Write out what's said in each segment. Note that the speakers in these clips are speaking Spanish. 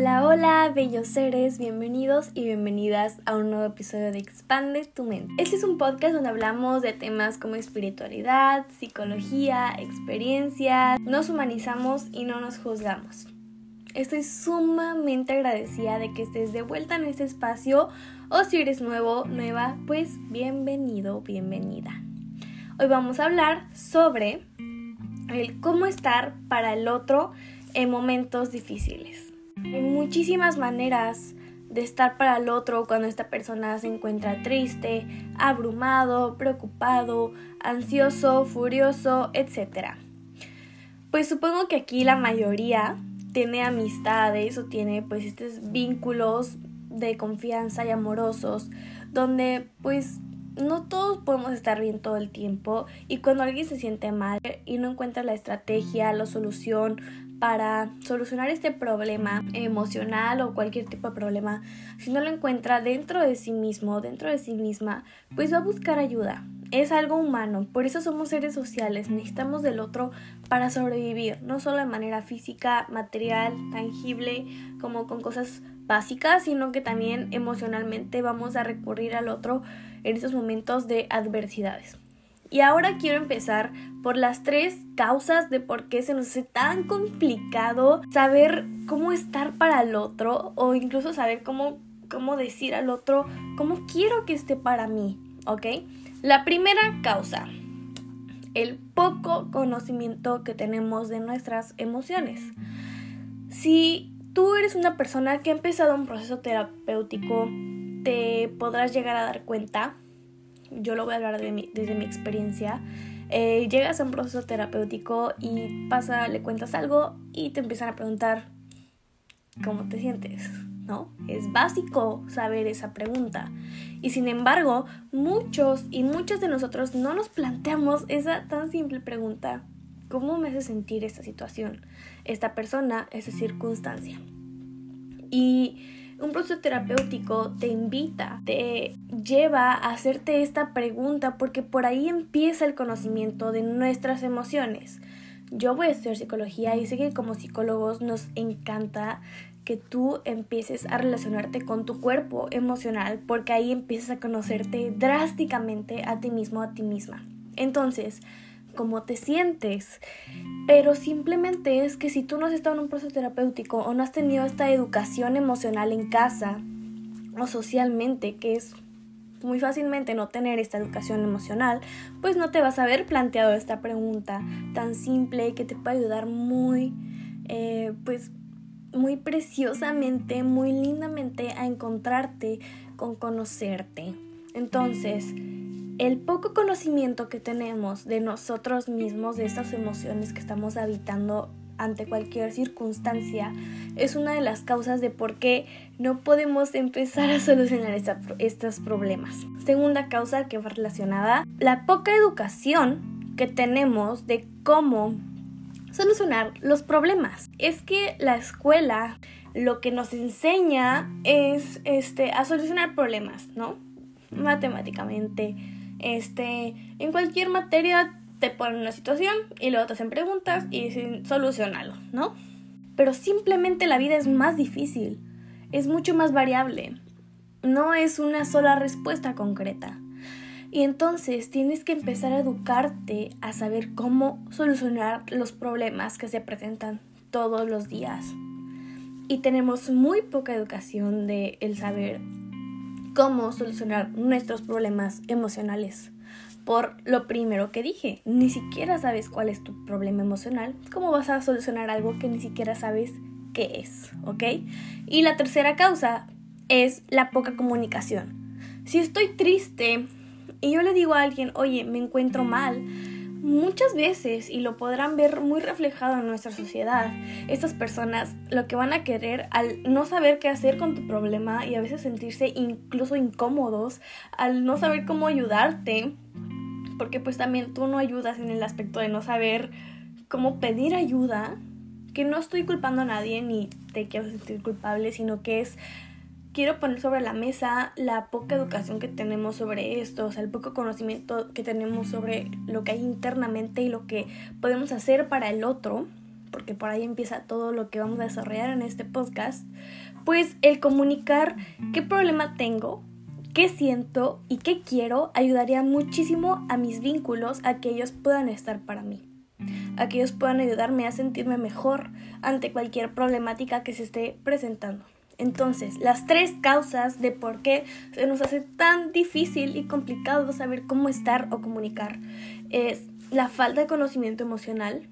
Hola, hola, bellos seres, bienvenidos y bienvenidas a un nuevo episodio de Expande tu mente. Este es un podcast donde hablamos de temas como espiritualidad, psicología, experiencias, nos humanizamos y no nos juzgamos. Estoy sumamente agradecida de que estés de vuelta en este espacio o si eres nuevo, nueva, pues bienvenido, bienvenida. Hoy vamos a hablar sobre el cómo estar para el otro en momentos difíciles. Hay muchísimas maneras de estar para el otro cuando esta persona se encuentra triste, abrumado, preocupado, ansioso, furioso, etc. Pues supongo que aquí la mayoría tiene amistades o tiene pues estos vínculos de confianza y amorosos donde pues no todos podemos estar bien todo el tiempo y cuando alguien se siente mal y no encuentra la estrategia, la solución para solucionar este problema emocional o cualquier tipo de problema, si no lo encuentra dentro de sí mismo, dentro de sí misma, pues va a buscar ayuda. Es algo humano, por eso somos seres sociales, necesitamos del otro para sobrevivir, no solo de manera física, material, tangible, como con cosas básicas, sino que también emocionalmente vamos a recurrir al otro en estos momentos de adversidades. Y ahora quiero empezar por las tres causas de por qué se nos hace tan complicado saber cómo estar para el otro o incluso saber cómo, cómo decir al otro cómo quiero que esté para mí, ¿ok? La primera causa, el poco conocimiento que tenemos de nuestras emociones. Si tú eres una persona que ha empezado un proceso terapéutico, te podrás llegar a dar cuenta yo lo voy a hablar de mi, desde mi experiencia, eh, llegas a un proceso terapéutico y pasa, le cuentas algo y te empiezan a preguntar cómo te sientes, ¿no? Es básico saber esa pregunta. Y sin embargo, muchos y muchas de nosotros no nos planteamos esa tan simple pregunta. ¿Cómo me hace sentir esta situación, esta persona, esa circunstancia? Y un proceso terapéutico te invita, te lleva a hacerte esta pregunta porque por ahí empieza el conocimiento de nuestras emociones. Yo voy a estudiar psicología y sé que como psicólogos nos encanta que tú empieces a relacionarte con tu cuerpo emocional porque ahí empiezas a conocerte drásticamente a ti mismo, a ti misma. Entonces, cómo te sientes. Pero simplemente es que si tú no has estado en un proceso terapéutico o no has tenido esta educación emocional en casa o socialmente, que es muy fácilmente no tener esta educación emocional, pues no te vas a haber planteado esta pregunta tan simple que te puede ayudar muy, eh, pues muy preciosamente, muy lindamente a encontrarte con conocerte. Entonces, el poco conocimiento que tenemos de nosotros mismos, de estas emociones que estamos habitando ante cualquier circunstancia, es una de las causas de por qué no podemos empezar a solucionar estos problemas. Segunda causa que va relacionada, la poca educación que tenemos de cómo solucionar los problemas. Es que la escuela lo que nos enseña es este, a solucionar problemas, ¿no? Matemáticamente, este, en cualquier materia te ponen una situación y luego te hacen preguntas y dicen solucionalo, ¿no? Pero simplemente la vida es más difícil, es mucho más variable, no es una sola respuesta concreta. Y entonces tienes que empezar a educarte a saber cómo solucionar los problemas que se presentan todos los días. Y tenemos muy poca educación de el saber cómo solucionar nuestros problemas emocionales. Por lo primero que dije, ni siquiera sabes cuál es tu problema emocional, ¿cómo vas a solucionar algo que ni siquiera sabes qué es? ¿Ok? Y la tercera causa es la poca comunicación. Si estoy triste y yo le digo a alguien, oye, me encuentro mal, Muchas veces, y lo podrán ver muy reflejado en nuestra sociedad, estas personas lo que van a querer al no saber qué hacer con tu problema y a veces sentirse incluso incómodos, al no saber cómo ayudarte, porque pues también tú no ayudas en el aspecto de no saber cómo pedir ayuda, que no estoy culpando a nadie ni te quiero sentir culpable, sino que es quiero poner sobre la mesa la poca educación que tenemos sobre esto, o sea, el poco conocimiento que tenemos sobre lo que hay internamente y lo que podemos hacer para el otro, porque por ahí empieza todo lo que vamos a desarrollar en este podcast, pues el comunicar qué problema tengo, qué siento y qué quiero ayudaría muchísimo a mis vínculos a que ellos puedan estar para mí, a que ellos puedan ayudarme a sentirme mejor ante cualquier problemática que se esté presentando. Entonces, las tres causas de por qué se nos hace tan difícil y complicado saber cómo estar o comunicar es la falta de conocimiento emocional,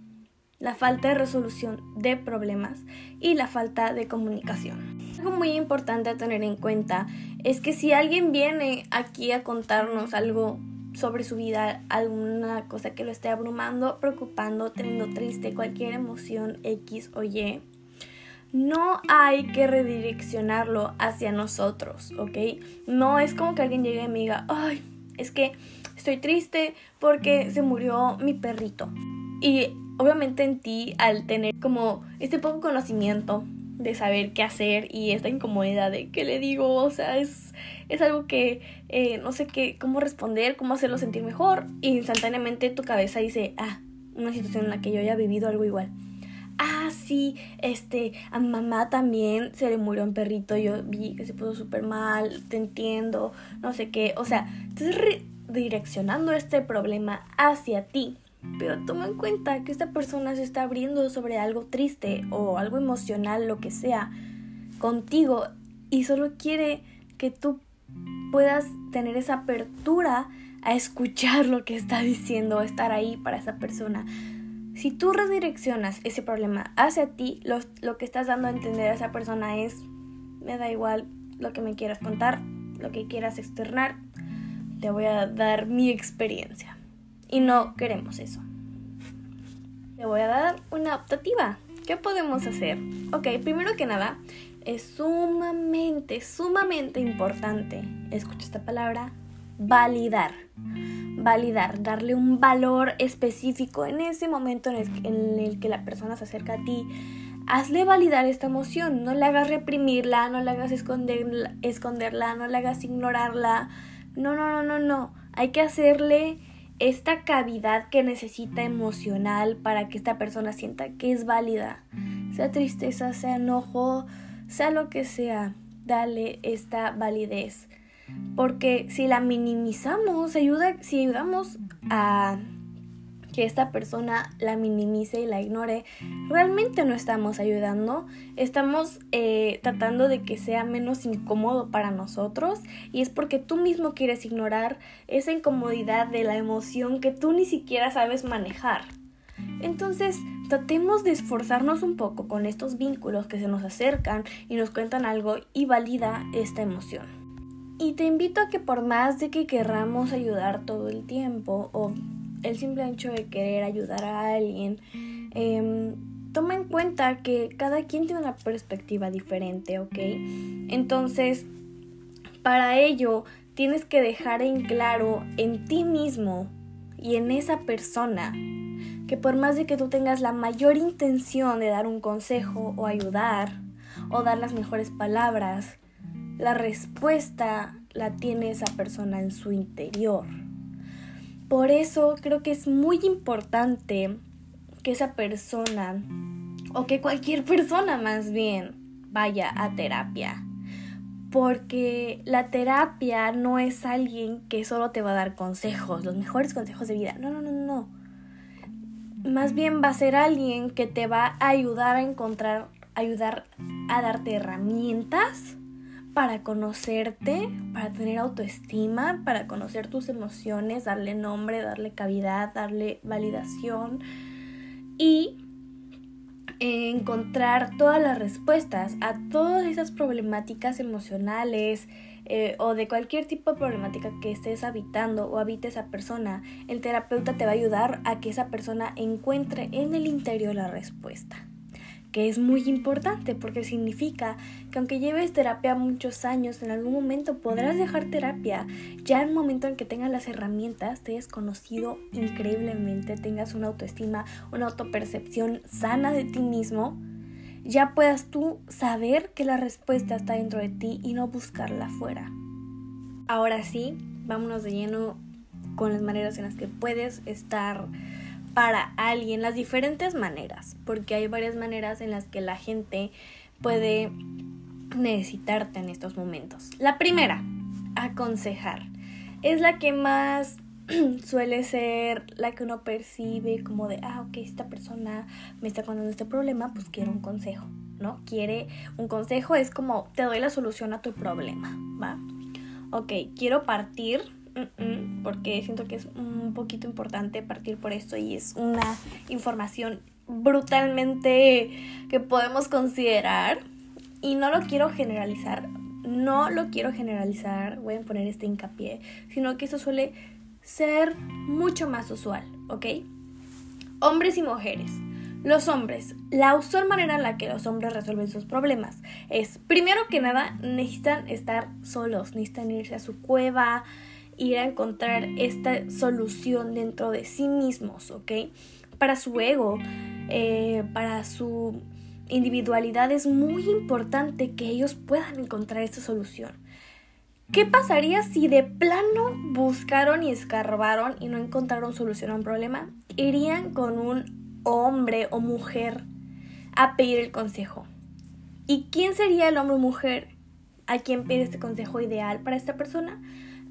la falta de resolución de problemas y la falta de comunicación. Algo muy importante a tener en cuenta es que si alguien viene aquí a contarnos algo sobre su vida, alguna cosa que lo esté abrumando, preocupando, teniendo triste, cualquier emoción X o Y, no hay que redireccionarlo hacia nosotros, ¿ok? No es como que alguien llegue y me diga, ay, es que estoy triste porque se murió mi perrito. Y obviamente en ti, al tener como este poco conocimiento de saber qué hacer y esta incomodidad de qué le digo, o sea, es, es algo que eh, no sé qué, cómo responder, cómo hacerlo sentir mejor, instantáneamente tu cabeza dice, ah, una situación en la que yo haya vivido algo igual. Ah, sí, este, a mamá también se le murió un perrito, yo vi que se puso súper mal, te entiendo, no sé qué, o sea, estás redireccionando este problema hacia ti, pero toma en cuenta que esta persona se está abriendo sobre algo triste o algo emocional, lo que sea, contigo y solo quiere que tú puedas tener esa apertura a escuchar lo que está diciendo, estar ahí para esa persona. Si tú redireccionas ese problema hacia ti, lo, que estás dando a entender a esa persona es, me da igual lo que me quieras contar, lo que quieras externar, te voy a dar mi experiencia. Y no queremos eso. Te voy a dar una optativa. ¿Qué podemos hacer? Ok, primero que nada, es sumamente, sumamente importante, escucha esta palabra, validar. Validar, darle un valor específico en ese momento en el, que la persona se acerca a ti. Hazle validar esta emoción, no le hagas reprimirla, no le hagas esconderla no le hagas ignorarla. No, no, no, no, no. Hay que hacerle esta cavidad que necesita emocional para que esta persona sienta que es válida. Sea tristeza, sea enojo, sea lo que sea, dale esta validez. Porque si la minimizamos, ayuda, si ayudamos a que esta persona la minimice y la ignore, realmente no estamos ayudando, estamos eh, tratando de que sea menos incómodo para nosotros y es porque tú mismo quieres ignorar esa incomodidad de la emoción que tú ni siquiera sabes manejar. Entonces, tratemos de esforzarnos un poco con estos vínculos que se nos acercan y nos cuentan algo y valida esta emoción. Y te invito a que por más de que querramos ayudar todo el tiempo o el simple hecho de querer ayudar a alguien, em, toma en cuenta que cada quien tiene una perspectiva diferente, ¿ok? Entonces, para ello, tienes que dejar en claro en ti mismo y en esa persona que por más de que tú tengas la mayor intención de dar un consejo o ayudar o dar las mejores palabras, la respuesta la tiene esa persona en su interior. Por eso creo que es muy importante que esa persona, o que cualquier persona más bien, vaya a terapia. Porque la terapia no es alguien que solo te va a dar consejos, los mejores consejos de vida. No, no, no, no. Más bien va a ser alguien que te va a ayudar a encontrar, ayudar a darte herramientas para conocerte, para tener autoestima, para conocer tus emociones, darle nombre, darle cavidad, darle validación y encontrar todas las respuestas a todas esas problemáticas emocionales eh, o de cualquier tipo de problemática que estés habitando o habite esa persona, el terapeuta te va a ayudar a que esa persona encuentre en el interior la respuesta que es muy importante porque significa que aunque lleves terapia muchos años, en algún momento podrás dejar terapia. Ya en el momento en que tengas las herramientas, te hayas conocido increíblemente, tengas una autoestima, una autopercepción sana de ti mismo, ya puedas tú saber que la respuesta está dentro de ti y no buscarla afuera. Ahora sí, vámonos de lleno con las maneras en las que puedes estar para alguien, las diferentes maneras, porque hay varias maneras en las que la gente puede necesitarte en estos momentos. La primera, aconsejar. Es la que más suele ser la que uno percibe como de, ah, ok, esta persona me está contando este problema, pues quiero un consejo, ¿no? Quiere un consejo, es como, te doy la solución a tu problema, ¿va? Ok, quiero partir porque siento que es un poquito importante partir por esto y es una información brutalmente que podemos considerar y no lo quiero generalizar, no lo quiero generalizar, voy a poner este hincapié, sino que eso suele ser mucho más usual, ¿ok? Hombres y mujeres. Los hombres, la usual manera en la que los hombres resuelven sus problemas es, primero que nada, necesitan estar solos, necesitan irse a su cueva, ir a encontrar esta solución dentro de sí mismos, ¿ok? Para su ego, eh, para su individualidad es muy importante que ellos puedan encontrar esta solución. ¿Qué pasaría si de plano buscaron y escarbaron y no encontraron solución a un problema? Irían con un hombre o mujer a pedir el consejo. ¿Y quién sería el hombre o mujer a quien pide este consejo ideal para esta persona?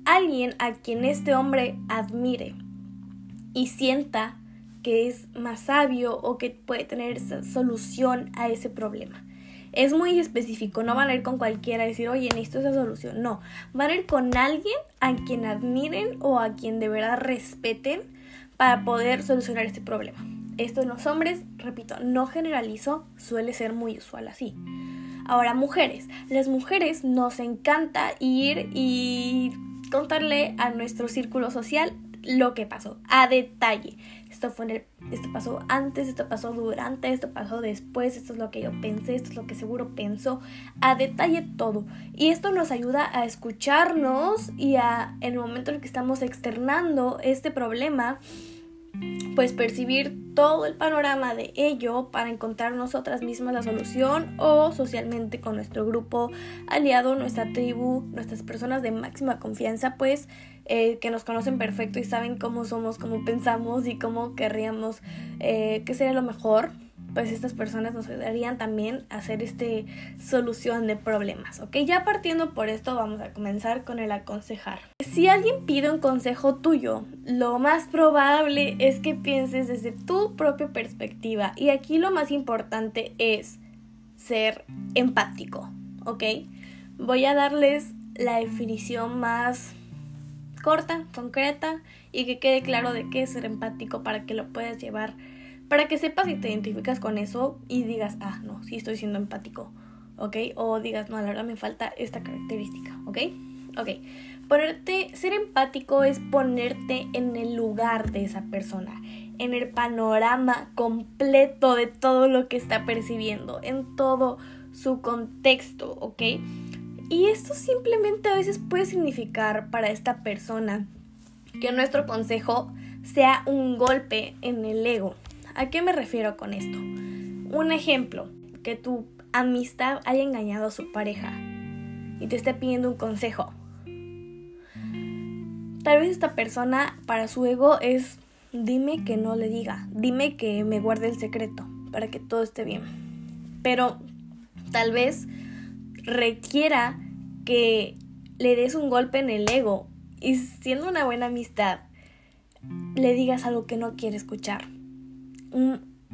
Alguien a quien este hombre admire y sienta que es más sabio o que puede tener solución a ese problema. Es muy específico, no van a ir con cualquiera a decir, oye, necesito esa solución. No, van a ir con alguien a quien admiren o a quien de verdad respeten para poder solucionar este problema. Esto en los hombres, repito, no generalizo, suele ser muy usual así. Ahora, mujeres. Las mujeres nos encanta ir y contarle a nuestro círculo social lo que pasó a detalle. Esto fue esto pasó antes, esto pasó durante, esto pasó después, esto es lo que yo pensé, esto es lo que seguro pensó, a detalle todo. Y esto nos ayuda a escucharnos y a en el momento en el que estamos externando este problema pues percibir todo el panorama de ello para encontrar nosotras mismas la solución o socialmente con nuestro grupo aliado, nuestra tribu, nuestras personas de máxima confianza, pues eh, que nos conocen perfecto y saben cómo somos, cómo pensamos y cómo querríamos eh, sería lo mejor pues estas personas nos ayudarían también a hacer este solución de problemas, ¿ok? Ya partiendo por esto vamos a comenzar con el aconsejar. Si alguien pide un consejo tuyo, lo más probable es que pienses desde tu propia perspectiva y aquí lo más importante es ser empático, ¿ok? Voy a darles la definición más corta, concreta y que quede claro de qué es ser empático para que lo puedas llevar para que sepas si te identificas con eso y digas, ah, no, sí estoy siendo empático, ¿ok? O digas, no, la verdad me falta esta característica, ¿ok? Ok, ponerte, ser empático es ponerte en el lugar de esa persona, en el panorama completo de todo lo que está percibiendo, en todo su contexto, ¿ok? Y esto simplemente a veces puede significar para esta persona que nuestro consejo sea un golpe en el ego, ¿A qué me refiero con esto? Un ejemplo, que tu amistad haya engañado a su pareja y te esté pidiendo un consejo. Tal vez esta persona para su ego es dime que no le diga, dime que me guarde el secreto para que todo esté bien. Pero tal vez requiera que le des un golpe en el ego y siendo una buena amistad le digas algo que no quiere escuchar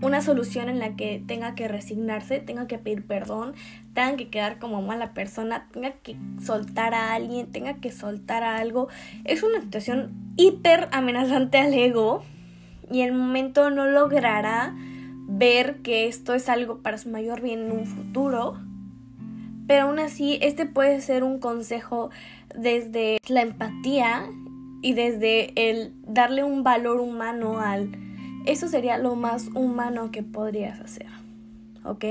una solución en la que tenga que resignarse, tenga que pedir perdón, tenga que quedar como mala persona, tenga que soltar a alguien, tenga que soltar a algo. Es una situación hiper amenazante al ego y el momento no logrará ver que esto es algo para su mayor bien en un futuro. Pero aún así, este puede ser un consejo desde la empatía y desde el darle un valor humano al eso sería lo más humano que podrías hacer. ¿Ok?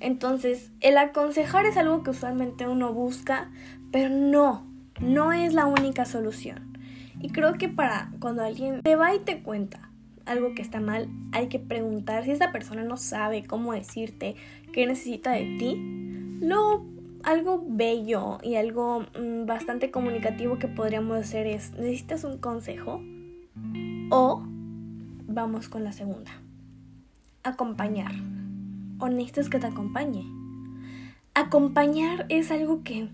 Entonces, el aconsejar es algo que usualmente uno busca, pero no, no es la única solución. Y creo que para cuando alguien te va y te cuenta algo que está mal, hay que preguntar si esa persona no sabe cómo decirte qué necesita de ti. Lo algo bello y algo mm, bastante comunicativo que podríamos hacer es, ¿necesitas un consejo? O vamos con la segunda. Acompañar. ¿O necesitas que te acompañe? Acompañar es algo que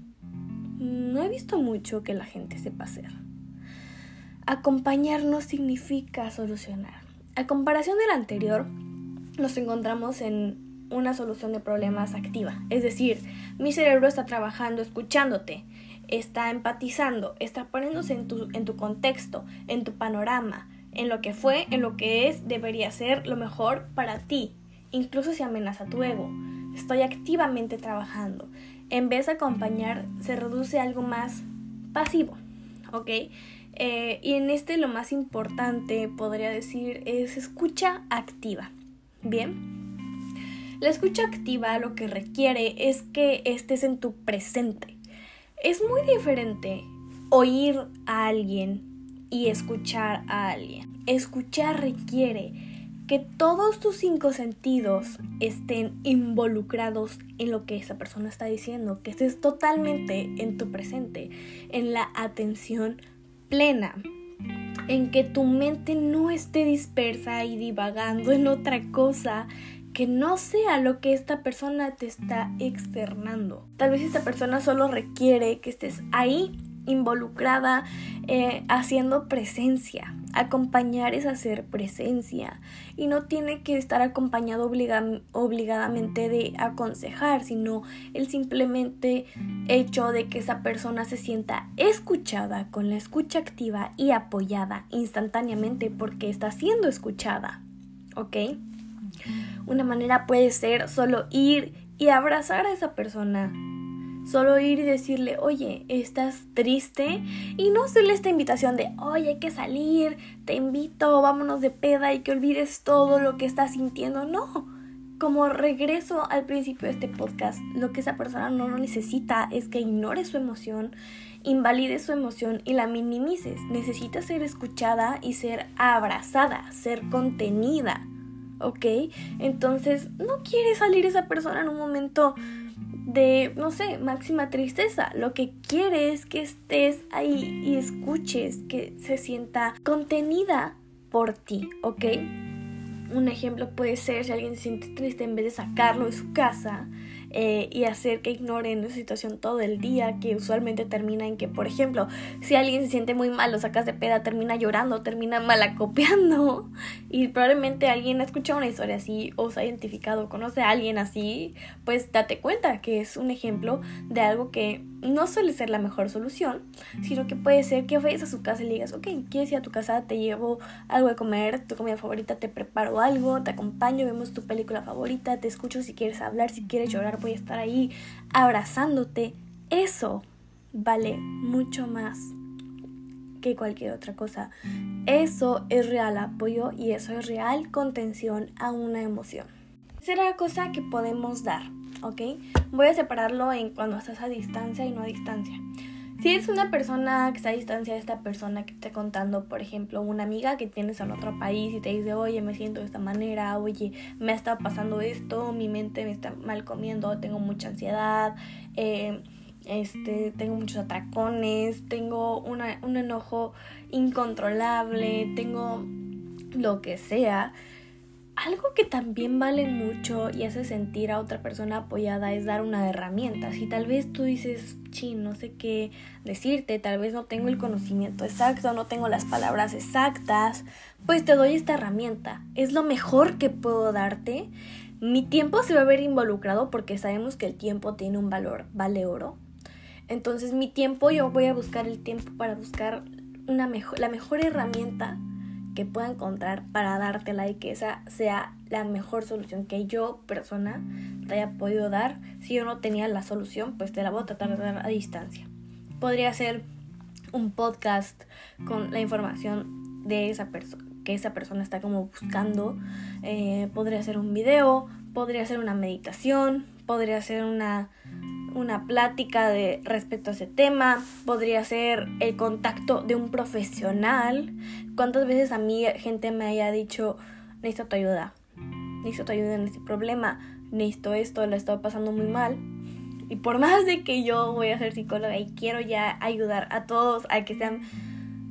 no he visto mucho que la gente sepa hacer. Acompañar no significa solucionar. A comparación del anterior, nos encontramos en una solución de problemas activa. Es decir, mi cerebro está trabajando escuchándote, está empatizando, está poniéndose en tu, en tu contexto, en tu panorama, en lo que fue, en lo que es, debería ser lo mejor para ti, incluso si amenaza tu ego. Estoy activamente trabajando. En vez de acompañar, se reduce a algo más pasivo, ¿ok? Eh, y en este lo más importante, podría decir, es escucha activa. Bien. La escucha activa lo que requiere es que estés en tu presente. Es muy diferente oír a alguien y escuchar a alguien. Escuchar requiere que todos tus cinco sentidos estén involucrados en lo que esa persona está diciendo, que estés totalmente en tu presente, en la atención plena, en que tu mente no esté dispersa y divagando en otra cosa que no sea lo que esta persona te está externando. Tal vez esta persona solo requiere que estés ahí involucrada eh, haciendo presencia. Acompañar es hacer presencia y no tiene que estar acompañado obligadamente de aconsejar, sino el simplemente hecho de que esa persona se sienta escuchada con la escucha activa y apoyada instantáneamente porque está siendo escuchada. ¿Ok? Una manera puede ser solo ir y abrazar a esa persona Solo ir y decirle, oye, ¿estás triste? Y no hacerle esta invitación de, oye, hay que salir, te invito, vámonos de peda y que olvides todo lo que estás sintiendo. No. Como regreso al principio de este podcast, lo que esa persona no necesita es que ignores su emoción, invalides su emoción y la minimices. Necesita ser escuchada y ser abrazada, ser contenida. ¿Ok? Entonces, no quiere salir esa persona en un momento de, no sé, máxima tristeza. Lo que quiere es que estés ahí y escuches, que se sienta contenida por ti, ¿ok? Un ejemplo puede ser si alguien se siente triste en vez de sacarlo de su casa, eh, y hacer que ignoren esa situación todo el día, que usualmente termina en que, por ejemplo, si alguien se siente muy mal o sacas de peda, termina llorando, termina malacopiando y probablemente alguien ha escuchado una historia así o se ha identificado, conoce a alguien así, pues date cuenta que es un ejemplo de algo que no suele ser la mejor solución, sino que puede ser que vayas a su casa y le digas, ok, quieres ir a tu casa, te llevo algo de comer, tu comida favorita, te preparo algo, te acompaño, vemos tu película favorita, te escucho si quieres hablar, si quieres llorar, voy a estar ahí abrazándote. Eso vale mucho más que cualquier otra cosa. Eso es real apoyo y eso es real contención a una emoción. Será cosa que podemos dar ¿ok? Voy a separarlo en cuando estás a distancia y no a distancia. Si eres una persona que está a distancia de esta persona que te está contando, por ejemplo, una amiga que tienes en otro país y te dice, oye, me siento de esta manera, oye, me está pasando esto, mi mente me está mal comiendo, tengo mucha ansiedad, eh, este, tengo muchos atracones, tengo una, un enojo incontrolable, tengo lo que sea algo que también vale mucho y hace sentir a otra persona apoyada es dar una herramienta. Si tal vez tú dices, chin, no sé qué decirte, tal vez no tengo el conocimiento exacto, no tengo las palabras exactas, pues te doy esta herramienta. Es lo mejor que puedo darte. Mi tiempo se va a ver involucrado porque sabemos que el tiempo tiene un valor, vale oro. Entonces mi tiempo, yo voy a buscar el tiempo para buscar una la mejor herramienta que pueda encontrar para dártela y que esa sea la mejor solución que yo, persona, te haya podido dar. Si yo no tenía la solución, pues te la voy a tratar de dar a distancia. Podría ser un podcast con la información de esa persona que esa persona está como buscando. Eh, podría ser un video, podría ser una meditación, podría ser una una plática de respecto a ese tema, podría ser el contacto de un profesional. ¿Cuántas veces a mí gente me haya dicho, necesito tu ayuda, necesito tu ayuda en este problema, necesito esto, le estoy pasando muy mal? Y por más de que yo voy a ser psicóloga y quiero ya ayudar a todos a que sean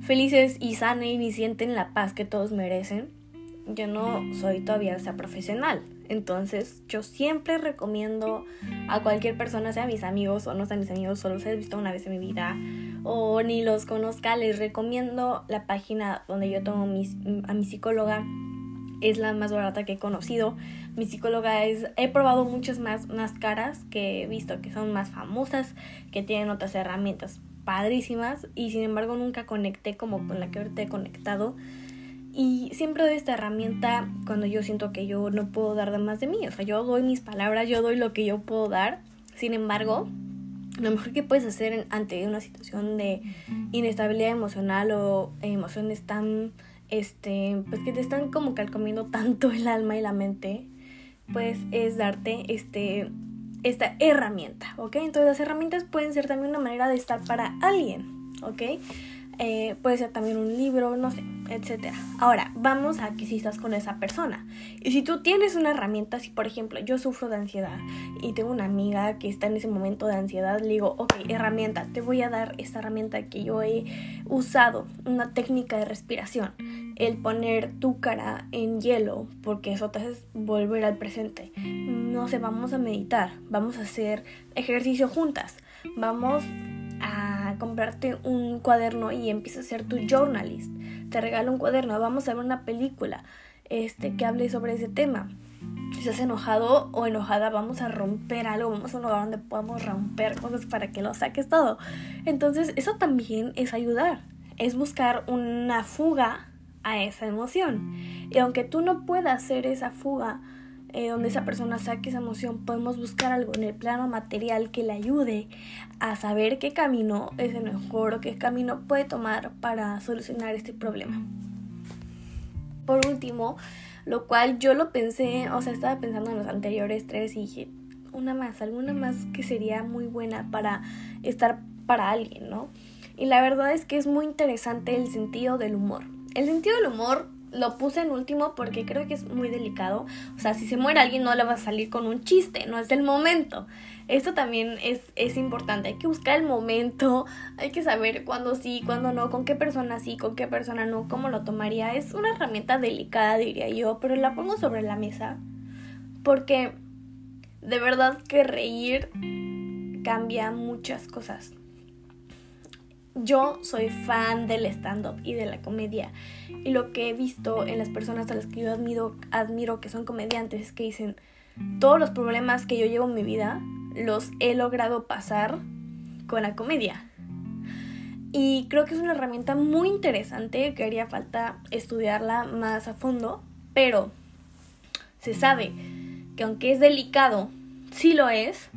felices y sanen y sienten la paz que todos merecen, yo no soy todavía esa profesional. Entonces yo siempre recomiendo a cualquier persona, sea mis amigos o no sean mis amigos, solo los he visto una vez en mi vida o ni los conozca, les recomiendo la página donde yo tomo a mi psicóloga. Es la más barata que he conocido. Mi psicóloga es, he probado muchas más, más caras que he visto que son más famosas, que tienen otras herramientas padrísimas y sin embargo nunca conecté como con la que ahorita he conectado. Y siempre doy esta herramienta cuando yo siento que yo no puedo dar más de mí. O sea, yo doy mis palabras, yo doy lo que yo puedo dar. Sin embargo, lo mejor que puedes hacer ante una situación de inestabilidad emocional o emociones tan, este, pues que te están como calcomiendo tanto el alma y la mente, pues es darte este, esta herramienta, ¿ok? Entonces las herramientas pueden ser también una manera de estar para alguien, ¿ok? Eh, puede ser también un libro, no sé, etc. Ahora, vamos a que si estás con esa persona. Y si tú tienes una herramienta, si por ejemplo yo sufro de ansiedad y tengo una amiga que está en ese momento de ansiedad, le digo, ok, herramienta, te voy a dar esta herramienta que yo he usado, una técnica de respiración. El poner tu cara en hielo, porque eso te hace volver al presente. No sé, vamos a meditar, vamos a hacer ejercicio juntas, vamos a comprarte un cuaderno y empieza a ser tu journalist. Te regalo un cuaderno, vamos a ver una película este, que hable sobre ese tema. Si estás enojado o enojada, vamos a romper algo, vamos a un lugar donde podamos romper cosas para que lo saques todo. Entonces, eso también es ayudar, es buscar una fuga a esa emoción. Y aunque tú no puedas hacer esa fuga, eh, donde esa persona saque esa emoción, podemos buscar algo en el plano material que le ayude a saber qué camino es el mejor o qué camino puede tomar para solucionar este problema. Por último, lo cual yo lo pensé, o sea, estaba pensando en los anteriores tres y dije, una más, alguna más que sería muy buena para estar para alguien, ¿no? Y la verdad es que es muy interesante el sentido del humor. El sentido del humor lo puse en último porque creo que es muy delicado. O sea, si se muere alguien no le va a salir con un chiste, no es el momento. Esto también es, es importante, hay que buscar el momento, hay que saber cuándo sí, cuándo no, con qué persona sí, con qué persona no, cómo lo tomaría. Es una herramienta delicada, diría yo, pero la pongo sobre la mesa porque de verdad que reír cambia muchas cosas yo soy fan del stand-up y de la comedia. Y lo que he visto en las personas a las que yo admiro, admiro que son comediantes es que dicen, todos los problemas que yo llevo en mi vida los he logrado pasar con la comedia. Y creo que es una herramienta muy interesante que haría falta estudiarla más a fondo, pero se sabe que aunque es delicado, sí lo es,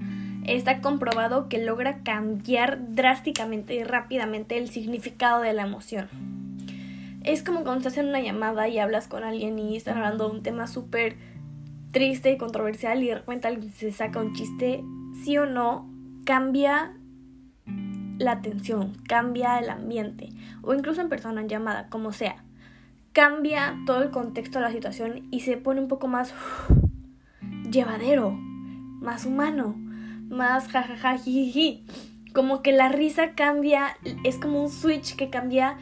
está comprobado que logra cambiar drásticamente y rápidamente el significado de la emoción. Es como cuando estás en una llamada y hablas con alguien y están hablando de un tema súper triste y controversial y de repente alguien se saca un chiste, sí o no, cambia la atención, cambia el ambiente, o incluso en persona, en llamada, como sea. Cambia todo el contexto de la situación y se pone un poco más llevadero, más humano más jajaja, jiji. Como que la risa cambia, es como un switch que cambia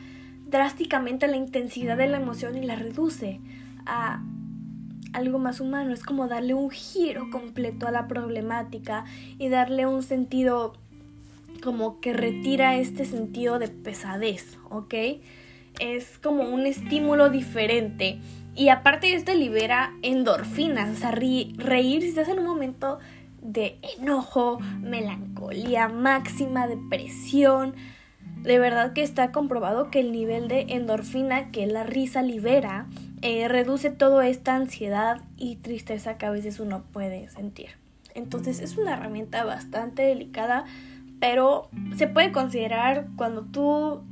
drásticamente la intensidad de la emoción y la reduce a algo más humano. Es como darle un giro completo a la problemática y darle un sentido como que retira este sentido de pesadez, ¿ok? Es como un estímulo diferente. Y aparte de esto libera endorfinas, o sea, reír si estás en un momento de enojo, melancolía máxima, depresión. De verdad que está comprobado que el nivel de endorfina que la risa libera eh, reduce toda esta ansiedad y tristeza que a veces uno puede sentir. Entonces es una herramienta bastante delicada, pero se puede considerar cuando tú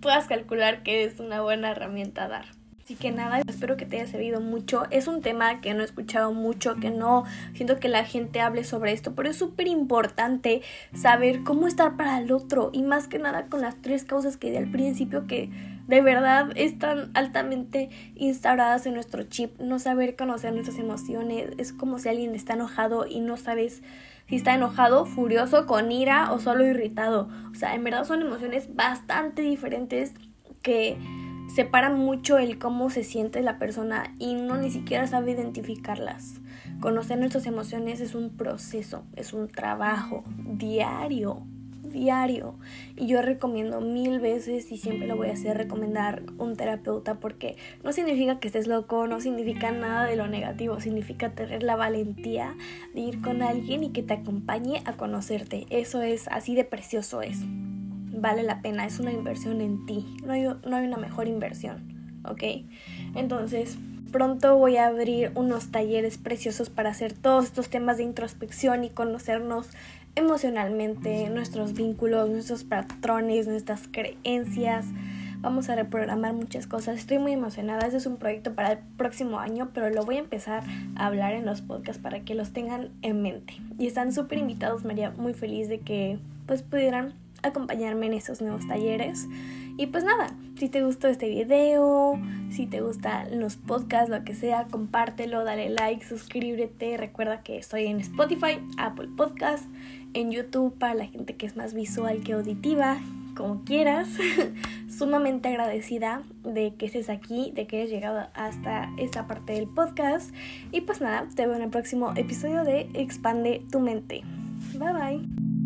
puedas calcular que es una buena herramienta a dar. Así que nada, espero que te haya servido mucho. Es un tema que no he escuchado mucho, que no siento que la gente hable sobre esto, pero es súper importante saber cómo estar para el otro y más que nada con las tres causas que di al principio que de verdad están altamente instauradas en nuestro chip. No saber conocer nuestras emociones es como si alguien está enojado y no sabes si está enojado, furioso, con ira o solo irritado. O sea, en verdad son emociones bastante diferentes que separa mucho el cómo se siente la persona y no ni siquiera sabe identificarlas. Conocer nuestras emociones es un proceso, es un trabajo diario diario. Y yo recomiendo mil veces y siempre lo voy a hacer recomendar un terapeuta porque no significa que estés loco, no significa nada de lo negativo, significa tener la valentía de ir con alguien y que te acompañe a conocerte. Eso es así de precioso es. Vale la pena, es una inversión en ti. No hay, no hay una mejor inversión, ¿ok? Entonces, Pronto voy a abrir unos talleres preciosos para hacer todos estos temas de introspección y conocernos emocionalmente, nuestros vínculos, nuestros patrones, nuestras creencias. Vamos a reprogramar muchas cosas. Estoy muy emocionada. Este es un proyecto para el próximo año, pero lo voy a empezar a hablar en los podcasts para que los tengan en mente. Y están súper invitados. María muy feliz de que pues pudieran acompañarme en esos nuevos talleres. Y pues nada, si te gustó este video, si te gustan los podcasts, lo que sea, compártelo, dale like, suscríbete. Recuerda que estoy en Spotify, Apple Podcasts, en YouTube para la gente que es más visual que auditiva, como quieras. Sumamente agradecida de que estés aquí, de que hayas llegado hasta esta parte del podcast. Y pues nada, te veo en el próximo episodio de Expande tu mente. Bye bye.